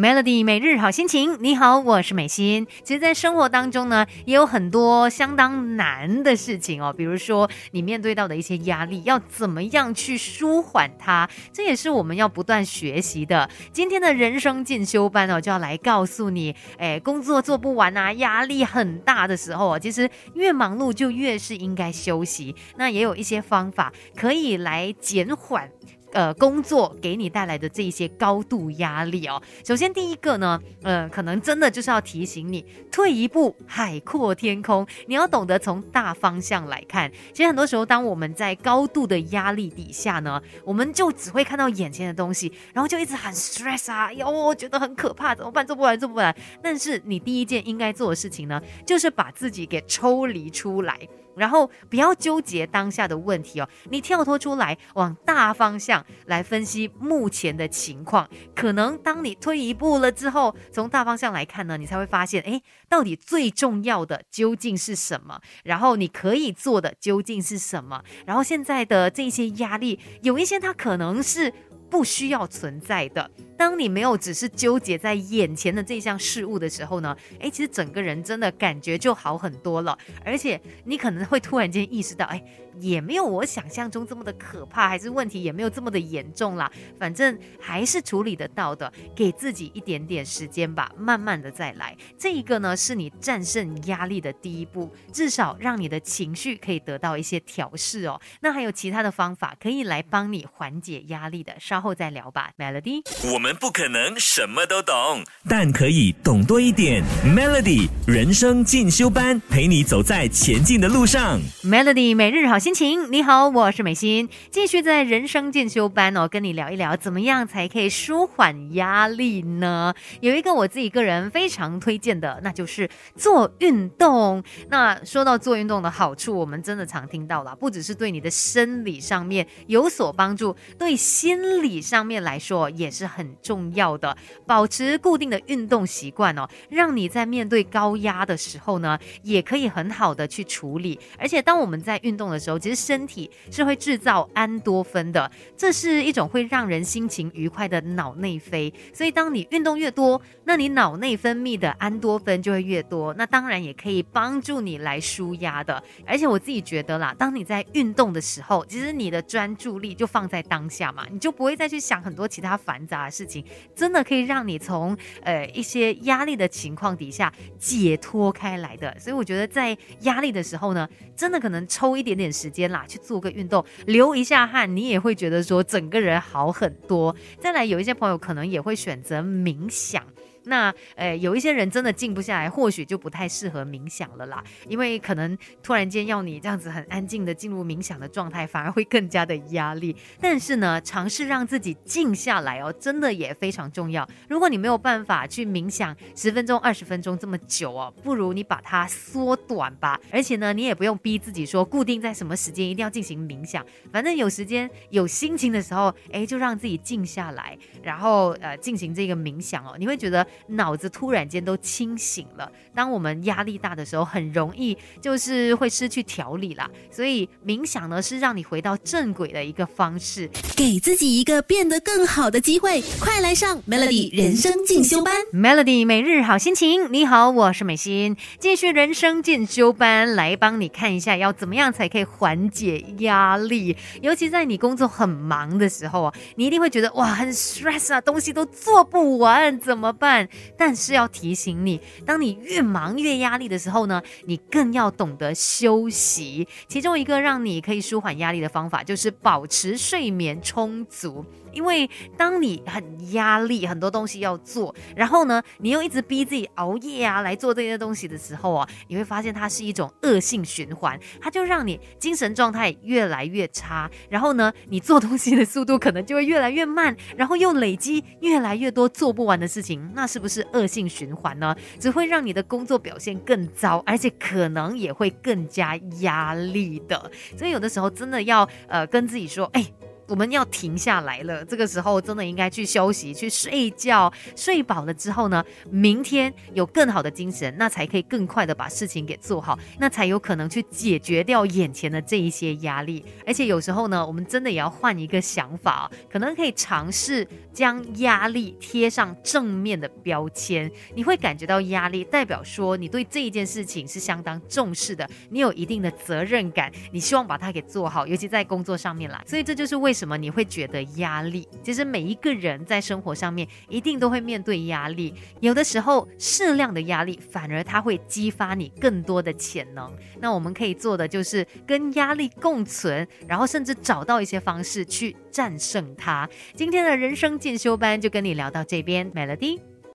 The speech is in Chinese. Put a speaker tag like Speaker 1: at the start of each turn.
Speaker 1: Melody 每日好心情，你好，我是美心。其实，在生活当中呢，也有很多相当难的事情哦，比如说你面对到的一些压力，要怎么样去舒缓它，这也是我们要不断学习的。今天的人生进修班哦，就要来告诉你，哎，工作做不完啊，压力很大的时候啊，其实越忙碌就越是应该休息。那也有一些方法可以来减缓。呃，工作给你带来的这一些高度压力哦。首先，第一个呢，呃，可能真的就是要提醒你，退一步，海阔天空。你要懂得从大方向来看。其实很多时候，当我们在高度的压力底下呢，我们就只会看到眼前的东西，然后就一直很 stress 啊，哟，觉得很可怕，怎么办？做不完，做不完。但是你第一件应该做的事情呢，就是把自己给抽离出来。然后不要纠结当下的问题哦，你跳脱出来，往大方向来分析目前的情况。可能当你退一步了之后，从大方向来看呢，你才会发现，哎，到底最重要的究竟是什么？然后你可以做的究竟是什么？然后现在的这些压力，有一些它可能是。不需要存在的。当你没有只是纠结在眼前的这项事物的时候呢？诶，其实整个人真的感觉就好很多了。而且你可能会突然间意识到，哎，也没有我想象中这么的可怕，还是问题也没有这么的严重啦。反正还是处理得到的，给自己一点点时间吧，慢慢的再来。这一个呢，是你战胜压力的第一步，至少让你的情绪可以得到一些调试哦。那还有其他的方法可以来帮你缓解压力的，稍。后再聊吧，Melody。
Speaker 2: 我们不可能什么都懂，但可以懂多一点。Melody 人生进修班，陪你走在前进的路上。
Speaker 1: Melody 每日好心情，你好，我是美心，继续在人生进修班哦，跟你聊一聊，怎么样才可以舒缓压力呢？有一个我自己个人非常推荐的，那就是做运动。那说到做运动的好处，我们真的常听到了，不只是对你的生理上面有所帮助，对心理。上面来说也是很重要的，保持固定的运动习惯哦，让你在面对高压的时候呢，也可以很好的去处理。而且当我们在运动的时候，其实身体是会制造安多芬的，这是一种会让人心情愉快的脑内啡。所以当你运动越多，那你脑内分泌的安多芬就会越多，那当然也可以帮助你来舒压的。而且我自己觉得啦，当你在运动的时候，其实你的专注力就放在当下嘛，你就不会。再去想很多其他繁杂的事，真的可以让你从呃一些压力的情况底下解脱开来的。所以我觉得在压力的时候呢，真的可能抽一点点时间啦，去做个运动，流一下汗，你也会觉得说整个人好很多。再来，有一些朋友可能也会选择冥想。那呃，有一些人真的静不下来，或许就不太适合冥想了啦，因为可能突然间要你这样子很安静的进入冥想的状态，反而会更加的压力。但是呢，尝试让自己静下来哦，真的也非常重要。如果你没有办法去冥想十分钟、二十分钟这么久哦，不如你把它缩短吧。而且呢，你也不用逼自己说固定在什么时间一定要进行冥想，反正有时间、有心情的时候，哎，就让自己静下来，然后呃进行这个冥想哦，你会觉得。脑子突然间都清醒了。当我们压力大的时候，很容易就是会失去调理啦。所以冥想呢，是让你回到正轨的一个方式，
Speaker 3: 给自己一个变得更好的机会。快来上 Melody 人生进修班
Speaker 1: ，Melody 每日好心情。你好，我是美心，继续人生进修班来帮你看一下，要怎么样才可以缓解压力。尤其在你工作很忙的时候啊，你一定会觉得哇，很 stress 啊，东西都做不完，怎么办？但是要提醒你，当你越忙越压力的时候呢，你更要懂得休息。其中一个让你可以舒缓压力的方法，就是保持睡眠充足。因为当你很压力，很多东西要做，然后呢，你又一直逼自己熬夜啊来做这些东西的时候啊，你会发现它是一种恶性循环，它就让你精神状态越来越差，然后呢，你做东西的速度可能就会越来越慢，然后又累积越来越多做不完的事情，那是不是恶性循环呢？只会让你的工作表现更糟，而且可能也会更加压力的。所以有的时候真的要呃跟自己说，哎。我们要停下来了。这个时候真的应该去休息、去睡觉，睡饱了之后呢，明天有更好的精神，那才可以更快的把事情给做好，那才有可能去解决掉眼前的这一些压力。而且有时候呢，我们真的也要换一个想法，可能可以尝试将压力贴上正面的标签，你会感觉到压力代表说你对这一件事情是相当重视的，你有一定的责任感，你希望把它给做好，尤其在工作上面啦。所以这就是为什什么你会觉得压力。其实每一个人在生活上面一定都会面对压力，有的时候适量的压力反而它会激发你更多的潜能。那我们可以做的就是跟压力共存，然后甚至找到一些方式去战胜它。今天的人生进修班就跟你聊到这边，Melody。